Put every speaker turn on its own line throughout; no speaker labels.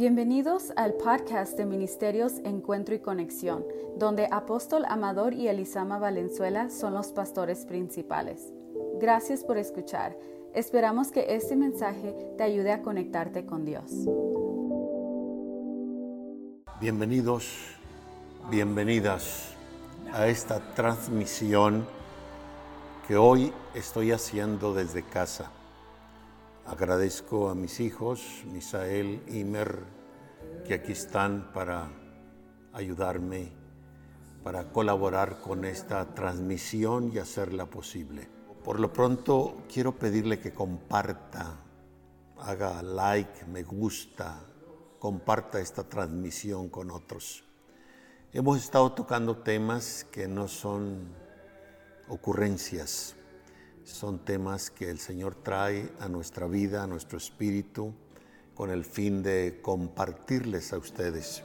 Bienvenidos al podcast de Ministerios Encuentro y Conexión, donde Apóstol Amador y Elisama Valenzuela son los pastores principales. Gracias por escuchar. Esperamos que este mensaje te ayude a conectarte con Dios.
Bienvenidos, bienvenidas a esta transmisión que hoy estoy haciendo desde casa. Agradezco a mis hijos, Misael y Mer, que aquí están para ayudarme, para colaborar con esta transmisión y hacerla posible. Por lo pronto quiero pedirle que comparta, haga like, me gusta, comparta esta transmisión con otros. Hemos estado tocando temas que no son ocurrencias, son temas que el Señor trae a nuestra vida, a nuestro espíritu, con el fin de compartirles a ustedes.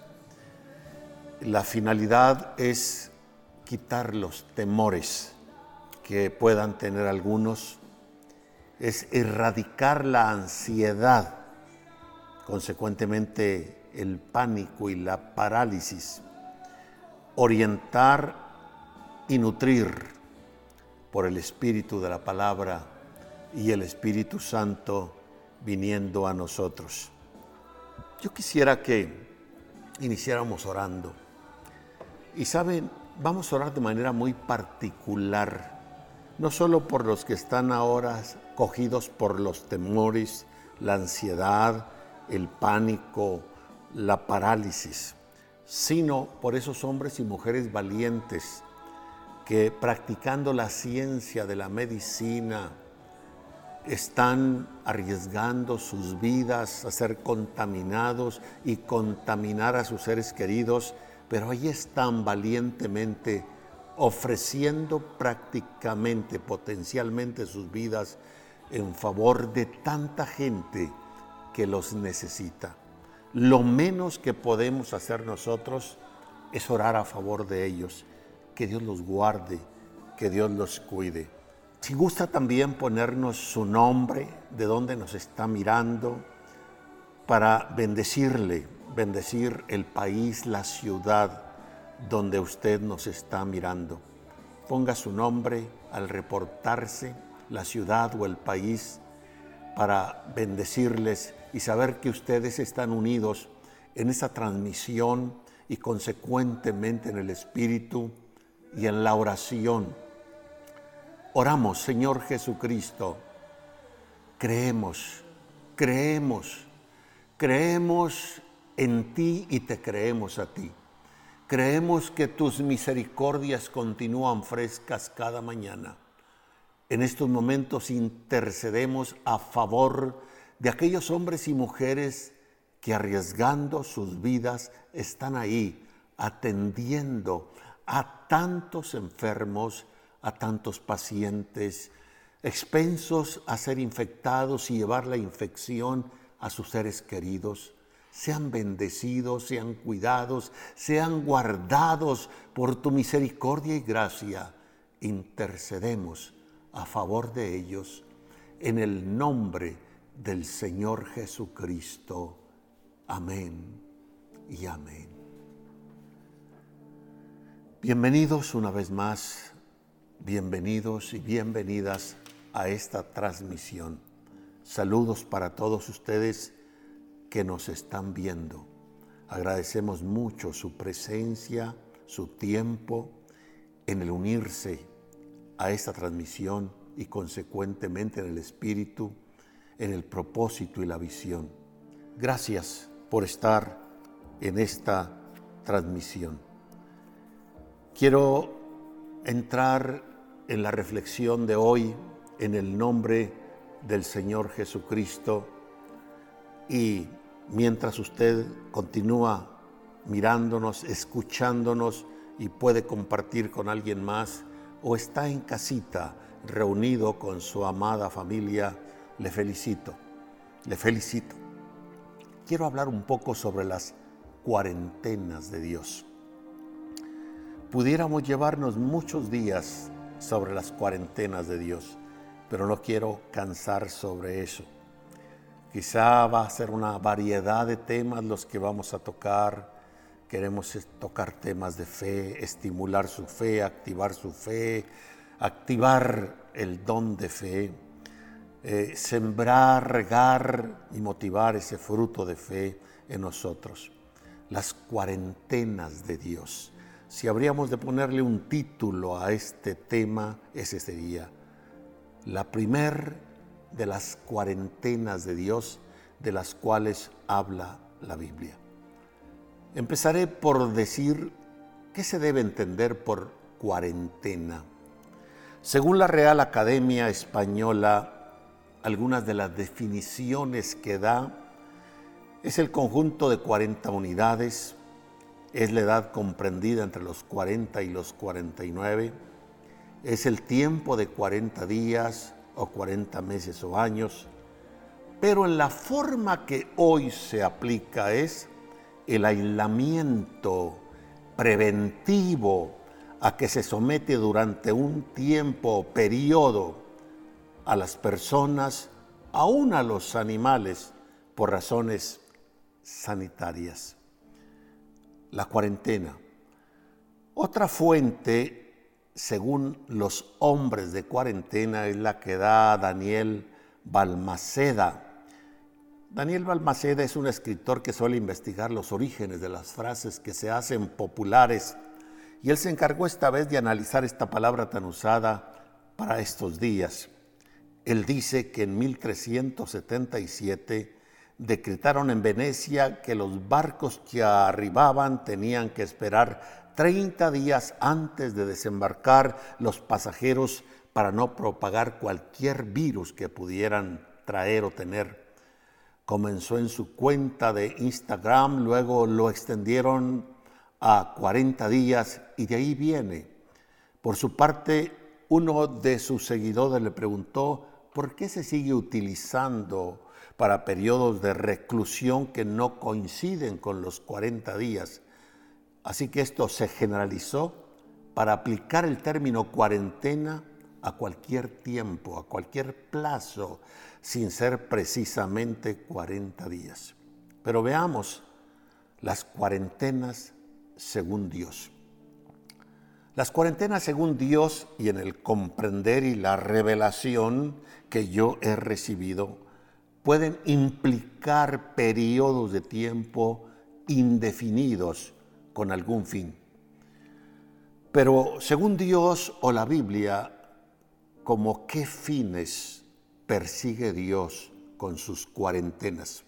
La finalidad es quitar los temores que puedan tener algunos, es erradicar la ansiedad, consecuentemente el pánico y la parálisis, orientar y nutrir por el Espíritu de la palabra y el Espíritu Santo viniendo a nosotros. Yo quisiera que iniciáramos orando. Y saben, vamos a orar de manera muy particular, no solo por los que están ahora cogidos por los temores, la ansiedad, el pánico, la parálisis, sino por esos hombres y mujeres valientes que practicando la ciencia de la medicina están arriesgando sus vidas a ser contaminados y contaminar a sus seres queridos, pero ahí están valientemente ofreciendo prácticamente, potencialmente sus vidas en favor de tanta gente que los necesita. Lo menos que podemos hacer nosotros es orar a favor de ellos que Dios los guarde, que Dios los cuide. Si gusta también ponernos su nombre, de dónde nos está mirando, para bendecirle, bendecir el país, la ciudad donde usted nos está mirando. Ponga su nombre al reportarse, la ciudad o el país, para bendecirles y saber que ustedes están unidos en esa transmisión y consecuentemente en el Espíritu y en la oración. Oramos, Señor Jesucristo, creemos, creemos, creemos en ti y te creemos a ti. Creemos que tus misericordias continúan frescas cada mañana. En estos momentos intercedemos a favor de aquellos hombres y mujeres que arriesgando sus vidas están ahí atendiendo a tantos enfermos, a tantos pacientes, expensos a ser infectados y llevar la infección a sus seres queridos. Sean bendecidos, sean cuidados, sean guardados por tu misericordia y gracia. Intercedemos a favor de ellos en el nombre del Señor Jesucristo. Amén y amén. Bienvenidos una vez más, bienvenidos y bienvenidas a esta transmisión. Saludos para todos ustedes que nos están viendo. Agradecemos mucho su presencia, su tiempo en el unirse a esta transmisión y consecuentemente en el espíritu, en el propósito y la visión. Gracias por estar en esta transmisión. Quiero entrar en la reflexión de hoy en el nombre del Señor Jesucristo y mientras usted continúa mirándonos, escuchándonos y puede compartir con alguien más o está en casita reunido con su amada familia, le felicito, le felicito. Quiero hablar un poco sobre las cuarentenas de Dios pudiéramos llevarnos muchos días sobre las cuarentenas de Dios, pero no quiero cansar sobre eso. Quizá va a ser una variedad de temas los que vamos a tocar. Queremos tocar temas de fe, estimular su fe, activar su fe, activar el don de fe, eh, sembrar, regar y motivar ese fruto de fe en nosotros. Las cuarentenas de Dios. Si habríamos de ponerle un título a este tema, ese sería la primer de las cuarentenas de Dios de las cuales habla la Biblia. Empezaré por decir qué se debe entender por cuarentena. Según la Real Academia Española, algunas de las definiciones que da es el conjunto de 40 unidades, es la edad comprendida entre los 40 y los 49, es el tiempo de 40 días o 40 meses o años, pero en la forma que hoy se aplica es el aislamiento preventivo a que se somete durante un tiempo o periodo a las personas, aún a los animales, por razones sanitarias. La cuarentena. Otra fuente, según los hombres de cuarentena, es la que da Daniel Balmaceda. Daniel Balmaceda es un escritor que suele investigar los orígenes de las frases que se hacen populares y él se encargó esta vez de analizar esta palabra tan usada para estos días. Él dice que en 1377 decretaron en Venecia que los barcos que arribaban tenían que esperar 30 días antes de desembarcar los pasajeros para no propagar cualquier virus que pudieran traer o tener. Comenzó en su cuenta de Instagram, luego lo extendieron a 40 días y de ahí viene. Por su parte, uno de sus seguidores le preguntó por qué se sigue utilizando para periodos de reclusión que no coinciden con los 40 días. Así que esto se generalizó para aplicar el término cuarentena a cualquier tiempo, a cualquier plazo, sin ser precisamente 40 días. Pero veamos las cuarentenas según Dios. Las cuarentenas según Dios y en el comprender y la revelación que yo he recibido pueden implicar periodos de tiempo indefinidos con algún fin. Pero según Dios o la Biblia, ¿como qué fines persigue Dios con sus cuarentenas?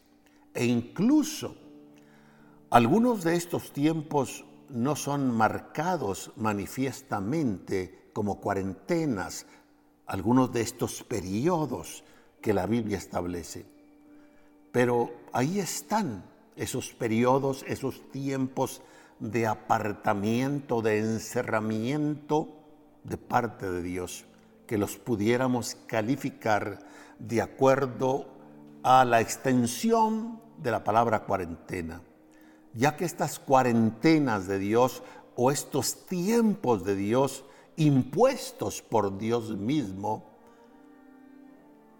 E incluso algunos de estos tiempos no son marcados manifiestamente como cuarentenas, algunos de estos periodos que la Biblia establece. Pero ahí están esos periodos, esos tiempos de apartamiento, de encerramiento de parte de Dios, que los pudiéramos calificar de acuerdo a la extensión de la palabra cuarentena ya que estas cuarentenas de Dios o estos tiempos de Dios impuestos por Dios mismo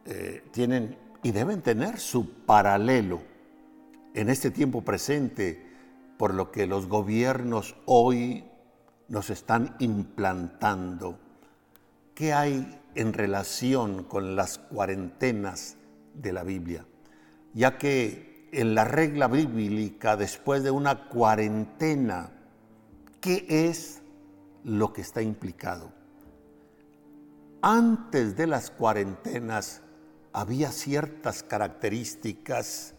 eh, tienen y deben tener su paralelo en este tiempo presente, por lo que los gobiernos hoy nos están implantando. ¿Qué hay en relación con las cuarentenas de la Biblia? Ya que en la regla bíblica después de una cuarentena, ¿qué es lo que está implicado? Antes de las cuarentenas había ciertas características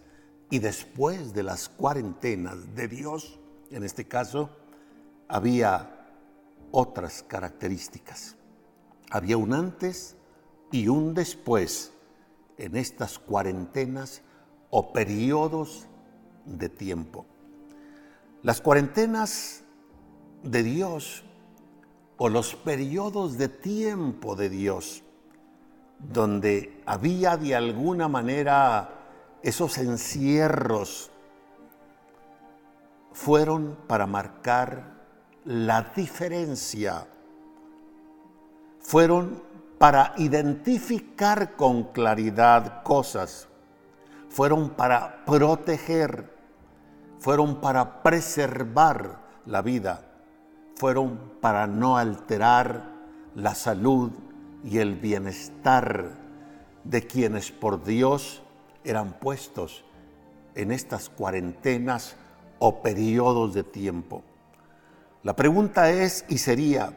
y después de las cuarentenas de Dios, en este caso, había otras características. Había un antes y un después en estas cuarentenas o periodos de tiempo. Las cuarentenas de Dios o los periodos de tiempo de Dios, donde había de alguna manera esos encierros, fueron para marcar la diferencia, fueron para identificar con claridad cosas. Fueron para proteger, fueron para preservar la vida, fueron para no alterar la salud y el bienestar de quienes por Dios eran puestos en estas cuarentenas o periodos de tiempo. La pregunta es y sería,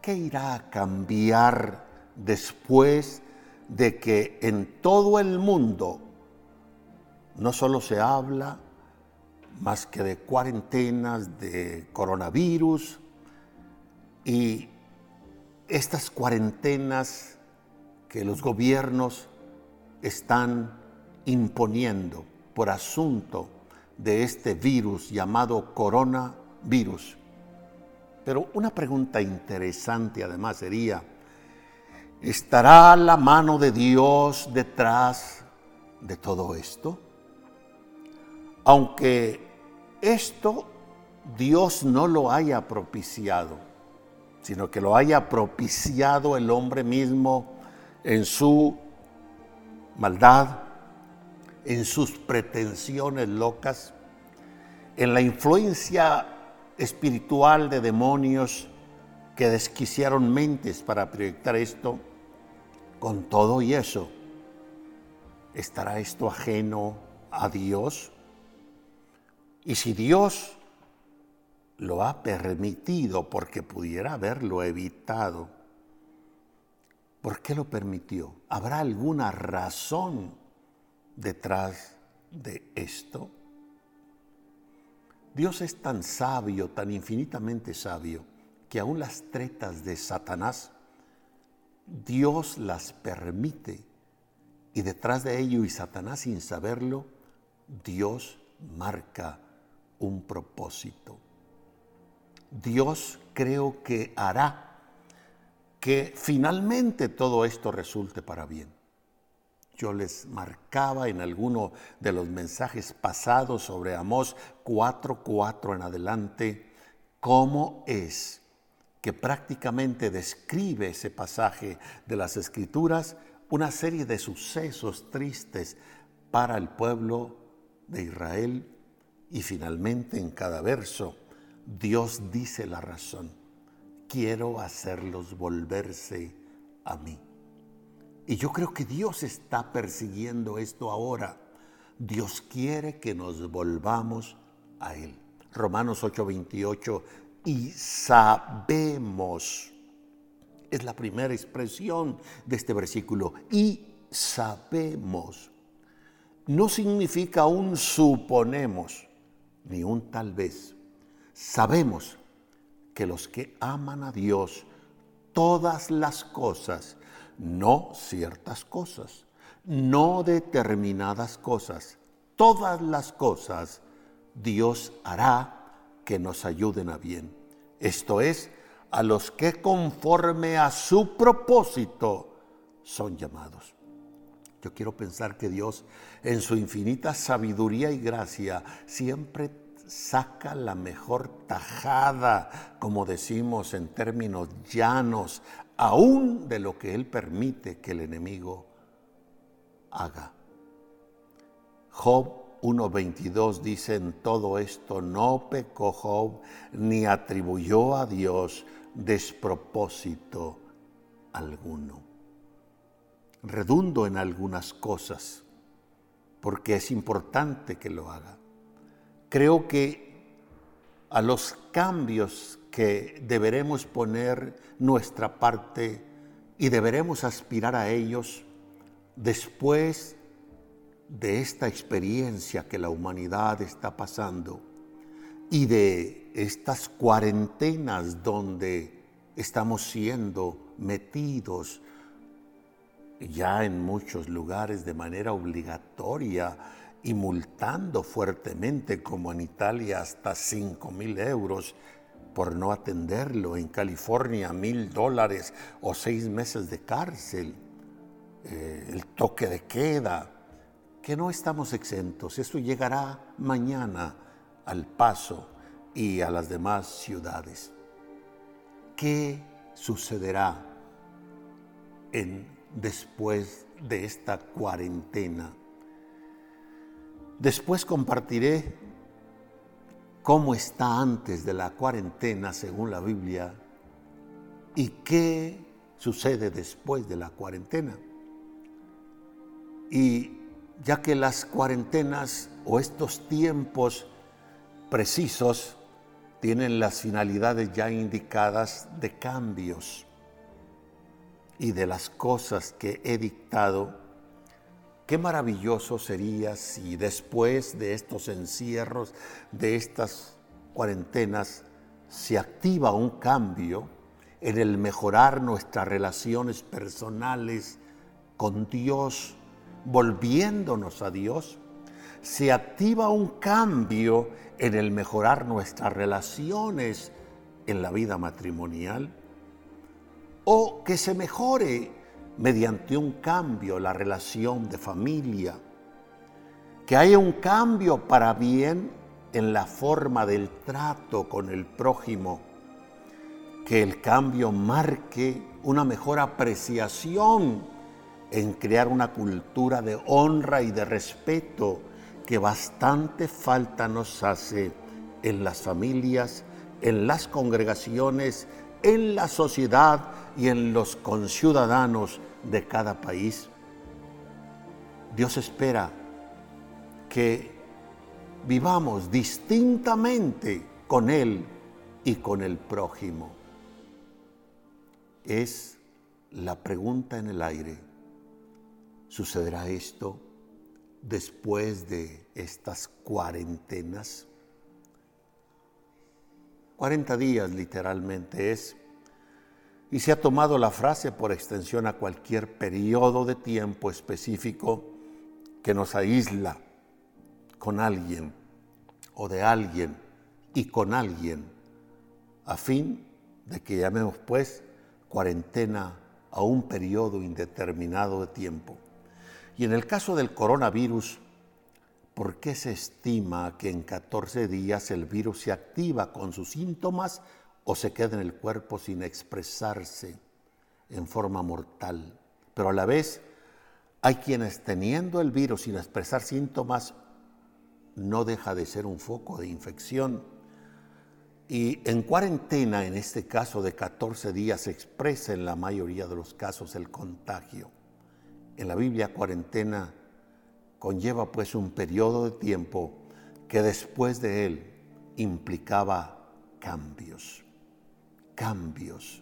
¿qué irá a cambiar después de que en todo el mundo no solo se habla más que de cuarentenas, de coronavirus y estas cuarentenas que los gobiernos están imponiendo por asunto de este virus llamado coronavirus. Pero una pregunta interesante además sería, ¿estará la mano de Dios detrás de todo esto? Aunque esto Dios no lo haya propiciado, sino que lo haya propiciado el hombre mismo en su maldad, en sus pretensiones locas, en la influencia espiritual de demonios que desquiciaron mentes para proyectar esto, con todo y eso, ¿estará esto ajeno a Dios? Y si Dios lo ha permitido porque pudiera haberlo evitado, ¿por qué lo permitió? ¿Habrá alguna razón detrás de esto? Dios es tan sabio, tan infinitamente sabio, que aún las tretas de Satanás, Dios las permite. Y detrás de ello, y Satanás sin saberlo, Dios marca un propósito. Dios creo que hará que finalmente todo esto resulte para bien. Yo les marcaba en alguno de los mensajes pasados sobre Amós 4:4 en adelante cómo es que prácticamente describe ese pasaje de las Escrituras una serie de sucesos tristes para el pueblo de Israel y finalmente en cada verso Dios dice la razón. Quiero hacerlos volverse a mí. Y yo creo que Dios está persiguiendo esto ahora. Dios quiere que nos volvamos a Él. Romanos 8:28, y sabemos, es la primera expresión de este versículo, y sabemos. No significa un suponemos, ni un tal vez. Sabemos que los que aman a Dios, todas las cosas, no ciertas cosas, no determinadas cosas, todas las cosas, Dios hará que nos ayuden a bien. Esto es, a los que conforme a su propósito son llamados. Yo quiero pensar que Dios, en su infinita sabiduría y gracia, siempre saca la mejor tajada, como decimos en términos llanos, aún de lo que Él permite que el enemigo haga. Job 1.22 dice, en todo esto no pecó Job ni atribuyó a Dios despropósito alguno redundo en algunas cosas, porque es importante que lo haga. Creo que a los cambios que deberemos poner nuestra parte y deberemos aspirar a ellos después de esta experiencia que la humanidad está pasando y de estas cuarentenas donde estamos siendo metidos ya en muchos lugares de manera obligatoria y multando fuertemente, como en Italia, hasta 5 mil euros por no atenderlo, en California mil dólares o seis meses de cárcel, eh, el toque de queda, que no estamos exentos, eso llegará mañana al paso y a las demás ciudades. ¿Qué sucederá en después de esta cuarentena. Después compartiré cómo está antes de la cuarentena según la Biblia y qué sucede después de la cuarentena. Y ya que las cuarentenas o estos tiempos precisos tienen las finalidades ya indicadas de cambios y de las cosas que he dictado, qué maravilloso sería si después de estos encierros, de estas cuarentenas, se activa un cambio en el mejorar nuestras relaciones personales con Dios, volviéndonos a Dios, se activa un cambio en el mejorar nuestras relaciones en la vida matrimonial, o que se mejore mediante un cambio la relación de familia, que haya un cambio para bien en la forma del trato con el prójimo, que el cambio marque una mejor apreciación en crear una cultura de honra y de respeto que bastante falta nos hace en las familias, en las congregaciones, en la sociedad y en los conciudadanos de cada país. Dios espera que vivamos distintamente con Él y con el prójimo es la pregunta en el aire. ¿Sucederá esto después de estas cuarentenas? 40 días literalmente es, y se ha tomado la frase por extensión a cualquier periodo de tiempo específico que nos aísla con alguien o de alguien y con alguien, a fin de que llamemos pues cuarentena a un periodo indeterminado de tiempo. Y en el caso del coronavirus, ¿por qué se estima que en 14 días el virus se activa con sus síntomas o se queda en el cuerpo sin expresarse en forma mortal? Pero a la vez hay quienes teniendo el virus sin expresar síntomas no deja de ser un foco de infección y en cuarentena, en este caso de 14 días, se expresa en la mayoría de los casos el contagio. En la Biblia, cuarentena conlleva pues un periodo de tiempo que después de él implicaba cambios. Cambios.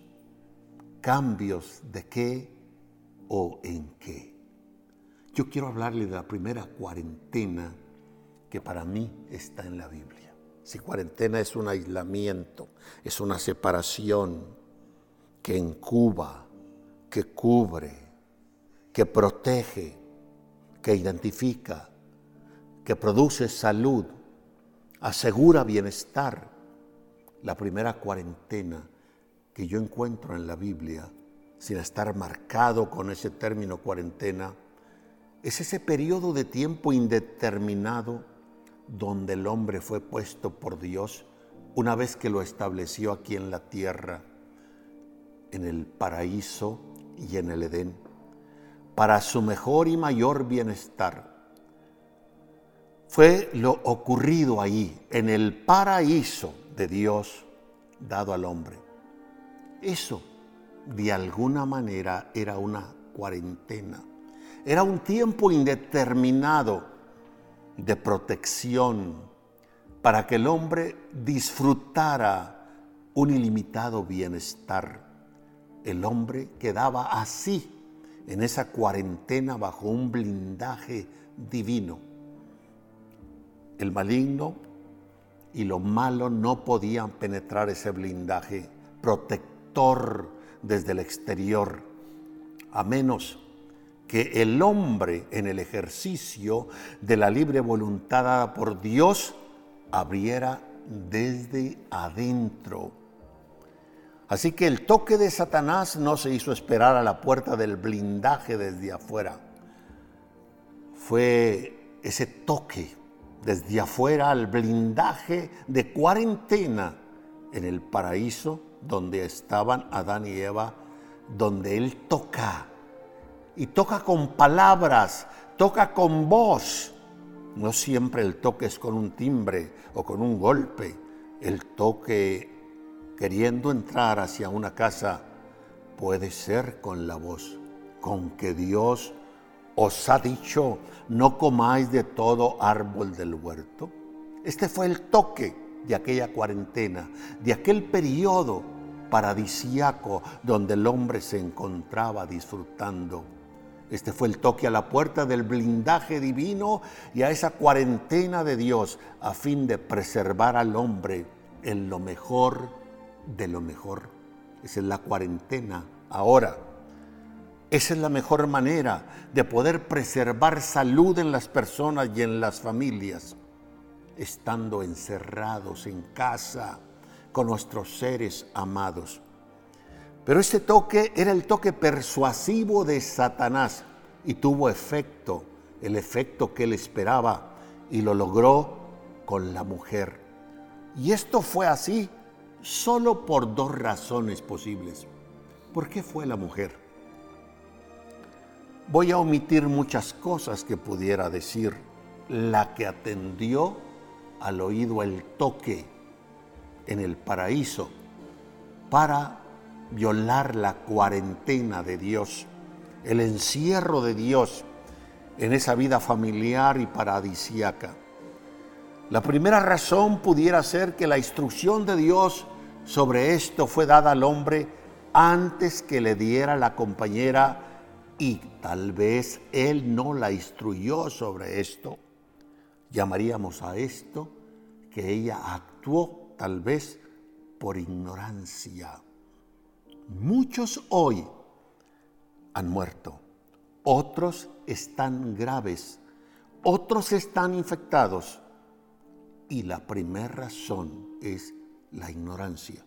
Cambios de qué o en qué. Yo quiero hablarle de la primera cuarentena que para mí está en la Biblia. Si cuarentena es un aislamiento, es una separación que incuba, que cubre, que protege, que identifica, que produce salud, asegura bienestar. La primera cuarentena que yo encuentro en la Biblia, sin estar marcado con ese término cuarentena, es ese periodo de tiempo indeterminado donde el hombre fue puesto por Dios una vez que lo estableció aquí en la tierra, en el paraíso y en el Edén, para su mejor y mayor bienestar. Fue lo ocurrido ahí, en el paraíso de Dios dado al hombre. Eso, de alguna manera, era una cuarentena. Era un tiempo indeterminado de protección para que el hombre disfrutara un ilimitado bienestar. El hombre quedaba así en esa cuarentena bajo un blindaje divino. El maligno y lo malo no podían penetrar ese blindaje protector desde el exterior, a menos que el hombre en el ejercicio de la libre voluntad dada por Dios abriera desde adentro. Así que el toque de Satanás no se hizo esperar a la puerta del blindaje desde afuera. Fue ese toque desde afuera al blindaje de cuarentena en el paraíso donde estaban Adán y Eva, donde Él toca y toca con palabras, toca con voz No siempre el toque es con un timbre o con un golpe. El toque queriendo entrar hacia una casa puede ser con la voz, con que Dios os ha dicho, no comáis de todo árbol del huerto. Este fue el toque de aquella cuarentena, de aquel periodo paradisiaco donde el hombre se encontraba disfrutando. Este fue el toque a la puerta del blindaje divino y a esa cuarentena de Dios a fin de preservar al hombre en lo mejor de lo mejor. Esa es la cuarentena ahora. Esa es la mejor manera de poder preservar salud en las personas y en las familias, estando encerrados en casa con nuestros seres amados. Pero este toque era el toque persuasivo de Satanás y tuvo efecto, el efecto que él esperaba, y lo logró con la mujer. Y esto fue así solo por dos razones posibles. ¿Por qué fue la mujer? Voy a omitir muchas cosas que pudiera decir. La que atendió al oído el toque en el paraíso para violar la cuarentena de Dios, el encierro de Dios en esa vida familiar y paradisiaca. La primera razón pudiera ser que la instrucción de Dios sobre esto fue dada al hombre antes que le diera la compañera y tal vez él no la instruyó sobre esto. Llamaríamos a esto que ella actuó tal vez por ignorancia. Muchos hoy han muerto, otros están graves, otros están infectados. Y la primera razón es la ignorancia.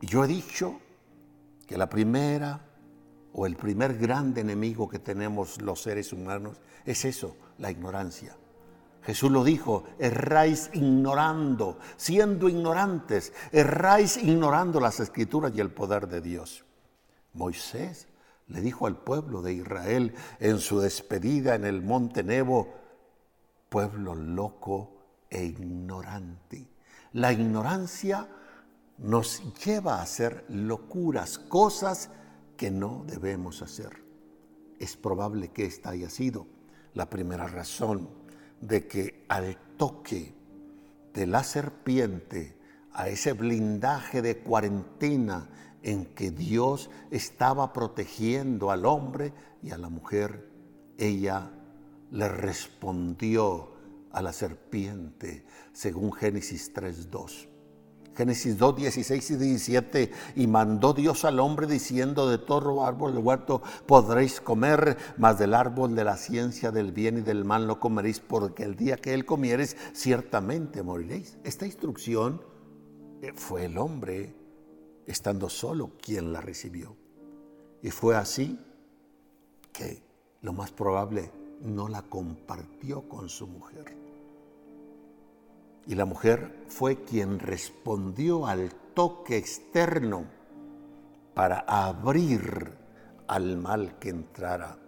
Y yo he dicho que la primera o el primer grande enemigo que tenemos los seres humanos es eso, la ignorancia. Jesús lo dijo, erráis ignorando, siendo ignorantes, erráis ignorando las escrituras y el poder de Dios. Moisés le dijo al pueblo de Israel en su despedida en el monte Nebo, pueblo loco e ignorante. La ignorancia nos lleva a hacer locuras, cosas que no debemos hacer. Es probable que esta haya sido la primera razón de que al toque de la serpiente, a ese blindaje de cuarentena en que Dios estaba protegiendo al hombre y a la mujer, ella le respondió a la serpiente, según Génesis 3.2. Génesis 2, 16 y 17, y mandó Dios al hombre diciendo, de todo árbol del huerto podréis comer, mas del árbol de la ciencia del bien y del mal no comeréis, porque el día que él comieres, ciertamente moriréis. Esta instrucción eh, fue el hombre, estando solo, quien la recibió. Y fue así que lo más probable no la compartió con su mujer. Y la mujer fue quien respondió al toque externo para abrir al mal que entrara.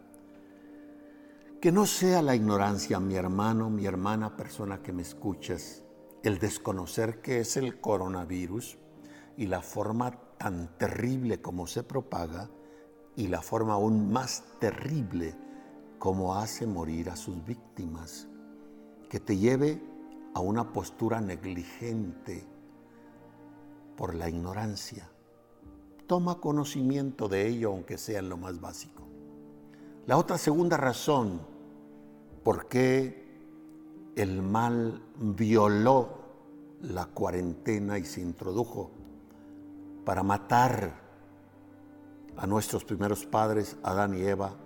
Que no sea la ignorancia, mi hermano, mi hermana, persona que me escuchas, el desconocer que es el coronavirus y la forma tan terrible como se propaga y la forma aún más terrible como hace morir a sus víctimas. Que te lleve a una postura negligente por la ignorancia. Toma conocimiento de ello, aunque sea en lo más básico. La otra segunda razón por qué el mal violó la cuarentena y se introdujo para matar a nuestros primeros padres, Adán y Eva,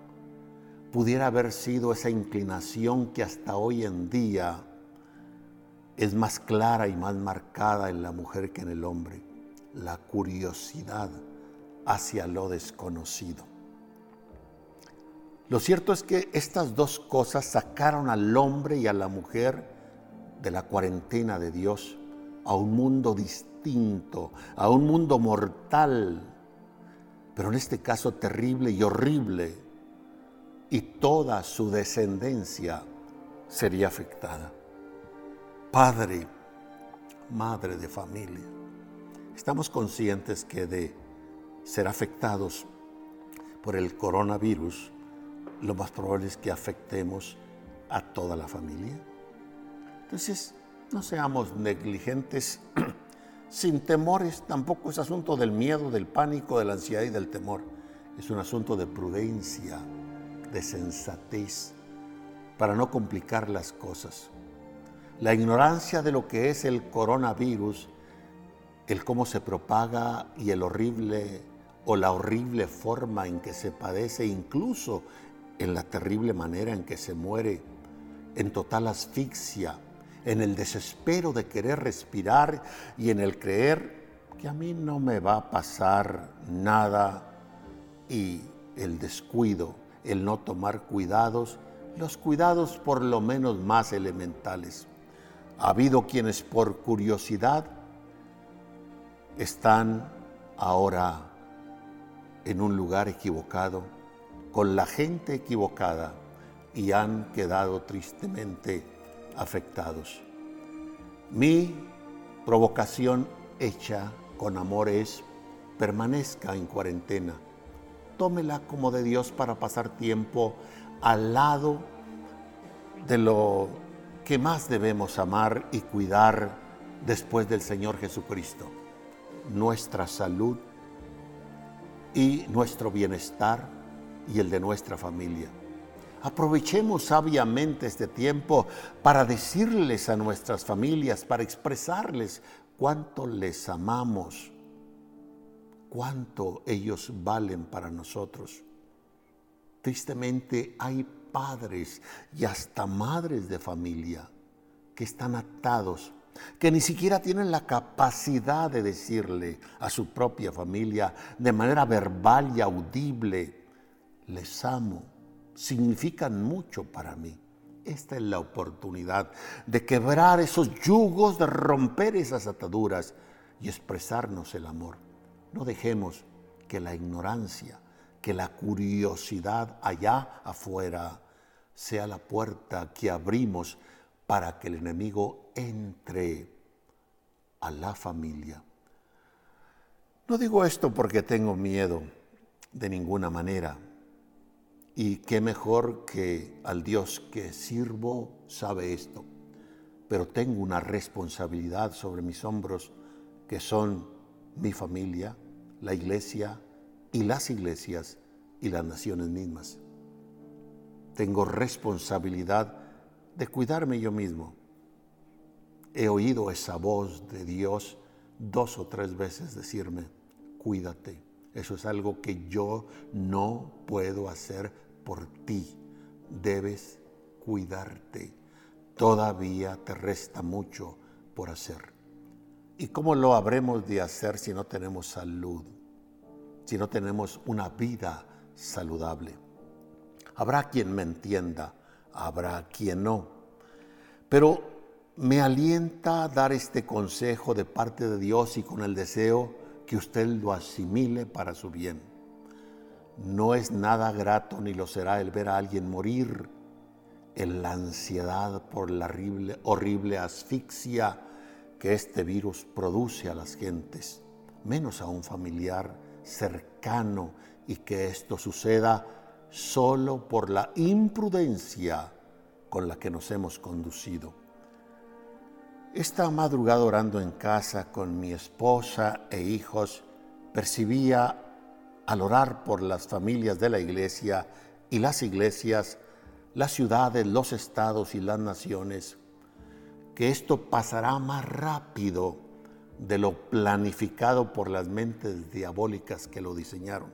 pudiera haber sido esa inclinación que hasta hoy en día es más clara y más marcada en la mujer que en el hombre, la curiosidad hacia lo desconocido. Lo cierto es que estas dos cosas sacaron al hombre y a la mujer de la cuarentena de Dios a un mundo distinto, a un mundo mortal, pero en este caso terrible y horrible, y toda su descendencia sería afectada. Padre, madre de familia, estamos conscientes que de ser afectados por el coronavirus, lo más probable es que afectemos a toda la familia. Entonces, no seamos negligentes, sin temores, tampoco es asunto del miedo, del pánico, de la ansiedad y del temor. Es un asunto de prudencia, de sensatez, para no complicar las cosas. La ignorancia de lo que es el coronavirus, el cómo se propaga y el horrible o la horrible forma en que se padece, incluso en la terrible manera en que se muere, en total asfixia, en el desespero de querer respirar y en el creer que a mí no me va a pasar nada y el descuido, el no tomar cuidados, los cuidados por lo menos más elementales. Ha habido quienes por curiosidad están ahora en un lugar equivocado, con la gente equivocada y han quedado tristemente afectados. Mi provocación hecha con amor es, permanezca en cuarentena. Tómela como de Dios para pasar tiempo al lado de lo que más debemos amar y cuidar después del Señor Jesucristo, nuestra salud y nuestro bienestar y el de nuestra familia. Aprovechemos sabiamente este tiempo para decirles a nuestras familias, para expresarles cuánto les amamos, cuánto ellos valen para nosotros. Tristemente hay padres y hasta madres de familia que están atados, que ni siquiera tienen la capacidad de decirle a su propia familia de manera verbal y audible, les amo, significan mucho para mí. Esta es la oportunidad de quebrar esos yugos, de romper esas ataduras y expresarnos el amor. No dejemos que la ignorancia, que la curiosidad allá afuera sea la puerta que abrimos para que el enemigo entre a la familia. No digo esto porque tengo miedo, de ninguna manera. Y qué mejor que al Dios que sirvo sabe esto. Pero tengo una responsabilidad sobre mis hombros que son mi familia, la iglesia y las iglesias y las naciones mismas. Tengo responsabilidad de cuidarme yo mismo. He oído esa voz de Dios dos o tres veces decirme, cuídate. Eso es algo que yo no puedo hacer por ti. Debes cuidarte. Todavía te resta mucho por hacer. ¿Y cómo lo habremos de hacer si no tenemos salud? Si no tenemos una vida saludable. Habrá quien me entienda, habrá quien no. Pero me alienta dar este consejo de parte de Dios y con el deseo que usted lo asimile para su bien. No es nada grato ni lo será el ver a alguien morir en la ansiedad por la horrible, asfixia que este virus produce a las gentes, menos a un familiar cercano y que esto suceda solo por la imprudencia con la que nos hemos conducido. Esta madrugada orando en casa con mi esposa e hijos, percibía al orar por las familias de la iglesia y las iglesias, las ciudades, los estados y las naciones, que esto pasará más rápido de lo planificado por las mentes diabólicas que lo diseñaron.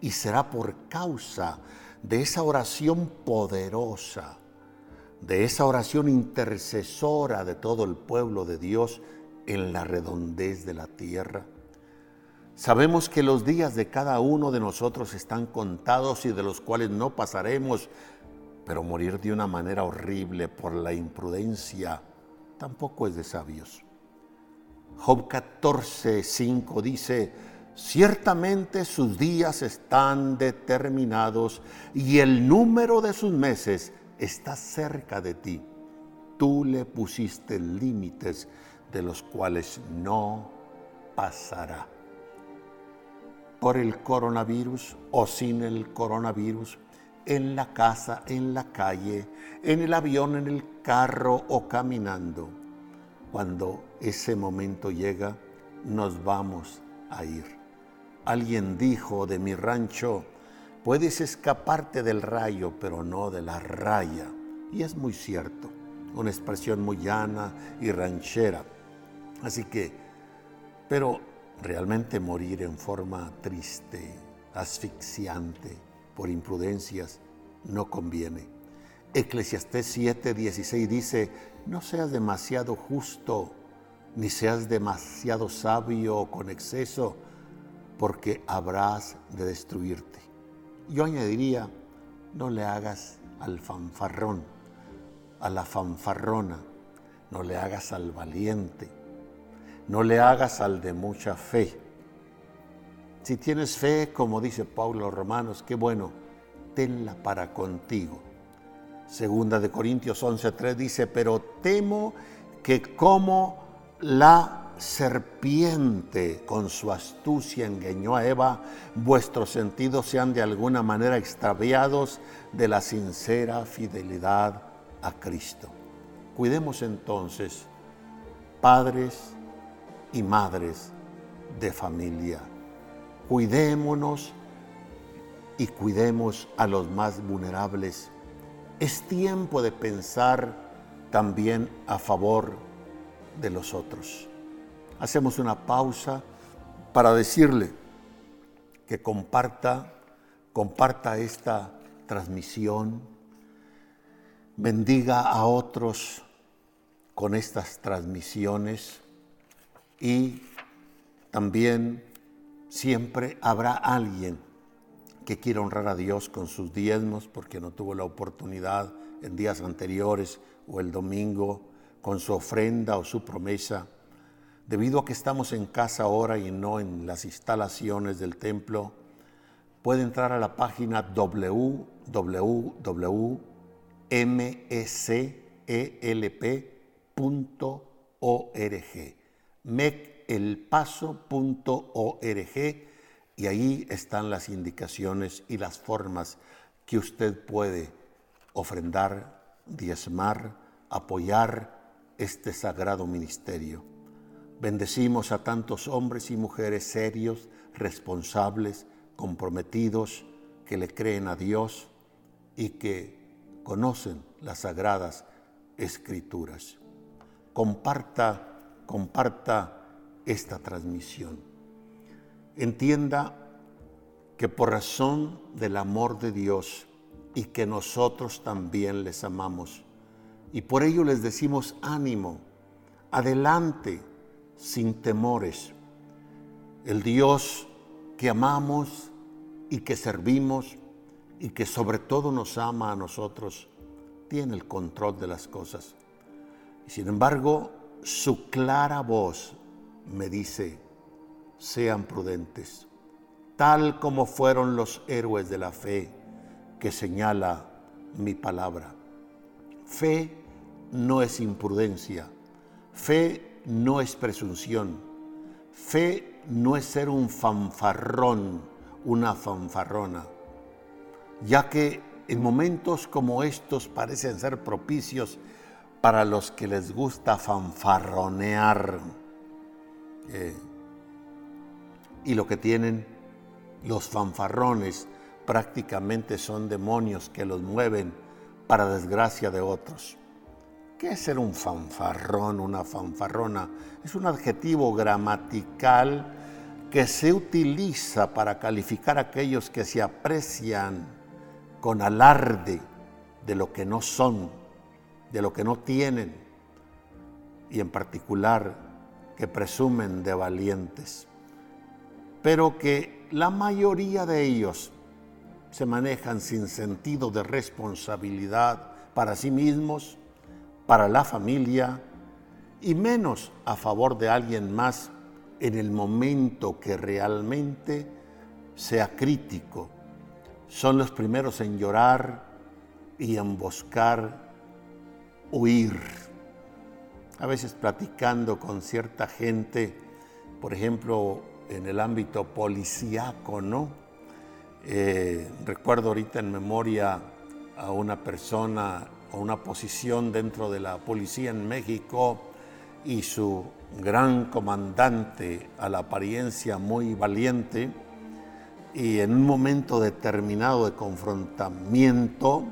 Y será por causa de esa oración poderosa, de esa oración intercesora de todo el pueblo de Dios en la redondez de la tierra Sabemos que los días de cada uno de nosotros están contados y de los cuales no pasaremos, pero morir de una manera horrible por la imprudencia tampoco es de sabios. Job 14, 5 dice, ciertamente sus días están determinados y el número de sus meses está cerca de ti. Tú le pusiste límites de los cuales no pasará. Por el coronavirus o sin el coronavirus, en la casa, en la calle, en el avión, en el carro o caminando. Cuando ese momento llega, nos vamos a ir. Alguien dijo de mi rancho, puedes escaparte del rayo, pero no de la raya. Y es muy cierto, una expresión muy llana y ranchera. Así que, pero realmente morir en forma triste, asfixiante, por imprudencias, no conviene. Eclesiastés 7, 16 dice, no seas demasiado justo, ni seas demasiado sabio con exceso, porque habrás de destruirte. Yo añadiría, no le hagas al fanfarrón, a la fanfarrona, no le hagas al valiente, no le hagas al de mucha fe. Si tienes fe, como dice Pablo Romanos, qué bueno, tenla para contigo. Segunda de Corintios 11:3 dice, pero temo que como la serpiente con su astucia engañó a Eva, vuestros sentidos sean de alguna manera extraviados de la sincera fidelidad a Cristo. Cuidemos entonces, padres y madres de familia, cuidémonos y cuidemos a los más vulnerables. Es tiempo de pensar también a favor de los otros. Hacemos una pausa para decirle que comparta, comparta esta transmisión, bendiga a otros con estas transmisiones y también siempre habrá alguien que quiera honrar a Dios con sus diezmos porque no tuvo la oportunidad en días anteriores o el domingo con su ofrenda o su promesa. Debido a que estamos en casa ahora y no en las instalaciones del templo, puede entrar a la página www.meclp.org, mecelpaso.org y ahí están las indicaciones y las formas que usted puede ofrendar, diezmar, apoyar este sagrado ministerio. Bendecimos a tantos hombres y mujeres serios, responsables, comprometidos, que le creen a Dios y que conocen las sagradas escrituras. Comparta, comparta esta transmisión entienda que por razón del amor de Dios y que nosotros también les amamos, y por ello les decimos ánimo, adelante, sin temores. El Dios que amamos y que servimos y que sobre todo nos ama a nosotros, tiene el control de las cosas. Sin embargo, su clara voz me dice, sean prudentes, tal como fueron los héroes de la fe que señala mi palabra. Fe no es imprudencia, fe no es presunción, fe no es ser un fanfarrón, una fanfarrona, ya que en momentos como estos parecen ser propicios para los que les gusta fanfarronear. Eh, y lo que tienen los fanfarrones prácticamente son demonios que los mueven para desgracia de otros. ¿Qué es ser un fanfarrón, una fanfarrona? Es un adjetivo gramatical que se utiliza para calificar a aquellos que se aprecian con alarde de lo que no son, de lo que no tienen, y en particular que presumen de valientes pero que la mayoría de ellos se manejan sin sentido de responsabilidad para sí mismos, para la familia y menos a favor de alguien más en el momento que realmente sea crítico. Son los primeros en llorar y emboscar, huir. A veces platicando con cierta gente, por ejemplo, en el ámbito policíaco, ¿no? Eh, recuerdo ahorita en memoria a una persona o una posición dentro de la policía en México y su gran comandante a la apariencia muy valiente y en un momento determinado de confrontamiento,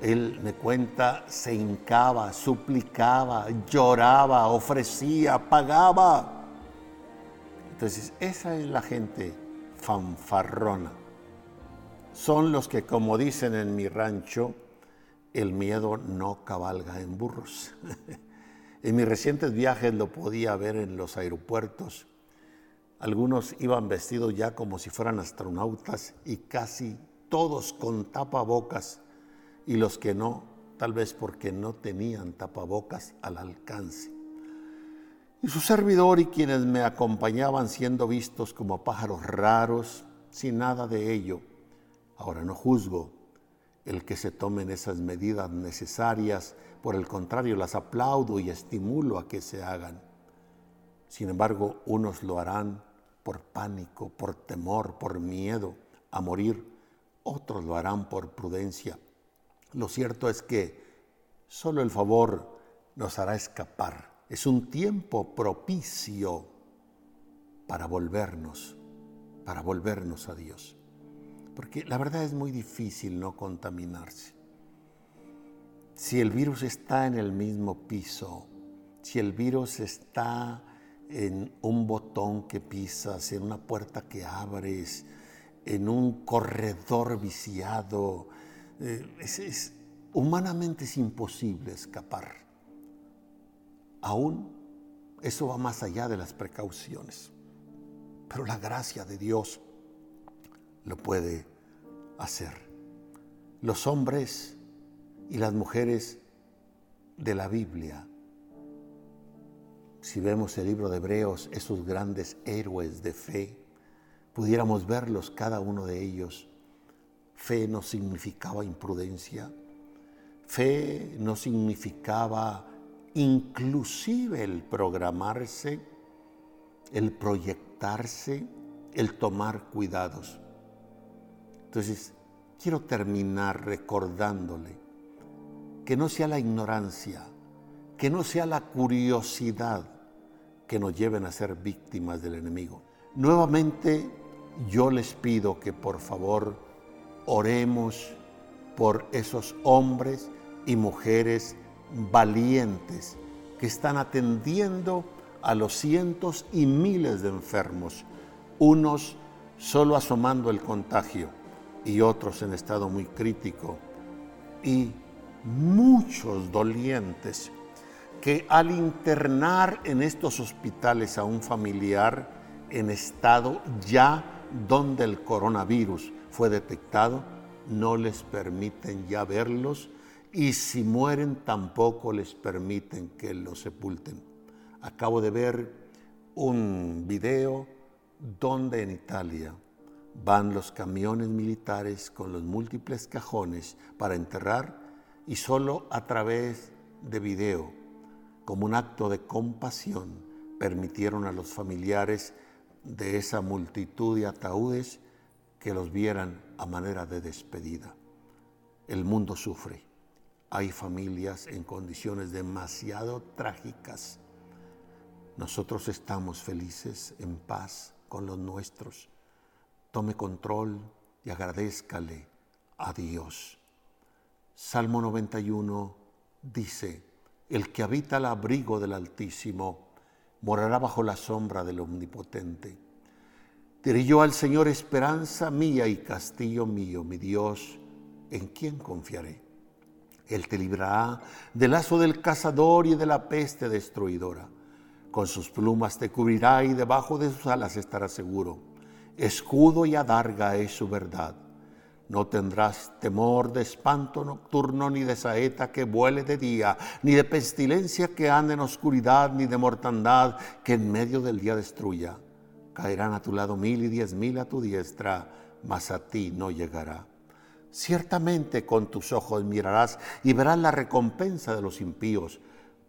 él me cuenta, se hincaba, suplicaba, lloraba, ofrecía, pagaba. Entonces, esa es la gente fanfarrona. Son los que, como dicen en mi rancho, el miedo no cabalga en burros. en mis recientes viajes lo podía ver en los aeropuertos. Algunos iban vestidos ya como si fueran astronautas y casi todos con tapabocas y los que no, tal vez porque no tenían tapabocas al alcance. Y su servidor y quienes me acompañaban siendo vistos como pájaros raros, sin nada de ello. Ahora no juzgo el que se tomen esas medidas necesarias, por el contrario, las aplaudo y estimulo a que se hagan. Sin embargo, unos lo harán por pánico, por temor, por miedo a morir, otros lo harán por prudencia. Lo cierto es que solo el favor nos hará escapar. Es un tiempo propicio para volvernos, para volvernos a Dios. Porque la verdad es muy difícil no contaminarse. Si el virus está en el mismo piso, si el virus está en un botón que pisas, en una puerta que abres, en un corredor viciado, eh, es, humanamente es imposible escapar. Aún eso va más allá de las precauciones. Pero la gracia de Dios lo puede hacer. Los hombres y las mujeres de la Biblia, si vemos el libro de Hebreos, esos grandes héroes de fe, pudiéramos verlos cada uno de ellos. Fe no significaba imprudencia, fe no significaba inclusive el programarse, el proyectarse, el tomar cuidados. Entonces, quiero terminar recordándole que no sea la ignorancia, que no sea la curiosidad que nos lleven a ser víctimas del enemigo. Nuevamente, yo les pido que por favor oremos por esos hombres y mujeres valientes que están atendiendo a los cientos y miles de enfermos, unos solo asomando el contagio y otros en estado muy crítico y muchos dolientes que al internar en estos hospitales a un familiar en estado ya donde el coronavirus fue detectado, no les permiten ya verlos y si mueren tampoco les permiten que los sepulten. Acabo de ver un video donde en Italia van los camiones militares con los múltiples cajones para enterrar y solo a través de video, como un acto de compasión, permitieron a los familiares de esa multitud de ataúdes que los vieran a manera de despedida. El mundo sufre. Hay familias en condiciones demasiado trágicas. Nosotros estamos felices, en paz con los nuestros tome control y agradezcale a Dios. Salmo 91 dice, el que habita al abrigo del Altísimo morará bajo la sombra del Omnipotente. Diré yo al Señor esperanza mía y castillo mío, mi Dios, ¿en quién confiaré? Él te librará del lazo del cazador y de la peste destruidora. Con sus plumas te cubrirá y debajo de sus alas estarás seguro escudo y adarga es su verdad. No tendrás temor de espanto nocturno, ni de saeta que vuele de día, ni de pestilencia que ande en oscuridad, ni de mortandad que en medio del día destruya. Caerán a tu lado mil y diez mil a tu diestra, mas a ti no llegará. Ciertamente con tus ojos mirarás y verás la recompensa de los impíos,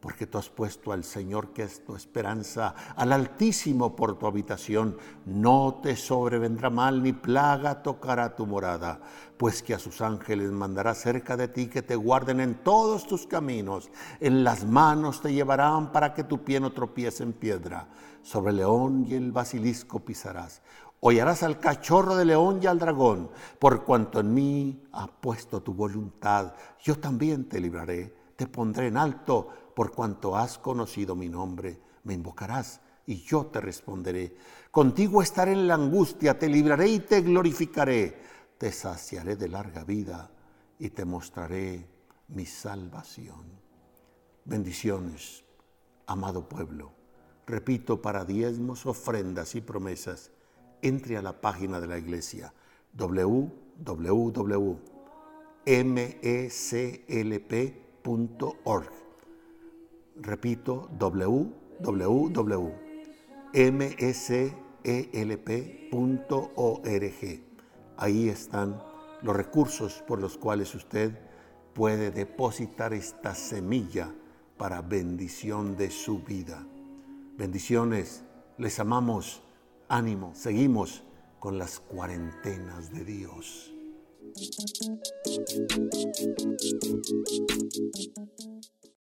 porque tú has puesto al Señor, que es tu esperanza, al Altísimo por tu habitación. No te sobrevendrá mal ni plaga tocará tu morada, pues que a sus ángeles mandará cerca de ti que te guarden en todos tus caminos. En las manos te llevarán para que tu pie no tropiece en piedra. Sobre el león y el basilisco pisarás. Hollarás al cachorro de león y al dragón, por cuanto en mí ha puesto tu voluntad, yo también te libraré, te pondré en alto por cuanto has conocido mi nombre, me invocarás y yo te responderé. Contigo estaré en la angustia, te libraré y te glorificaré. Te saciaré de larga vida y te mostraré mi salvación. Bendiciones, amado pueblo. Repito, para diezmos, ofrendas y promesas, entre a la página de la iglesia www.meclp.org Repito, www.mselp.org. Ahí están los recursos por los cuales usted puede depositar esta semilla para bendición de su vida. Bendiciones, les amamos, ánimo, seguimos con las cuarentenas de Dios.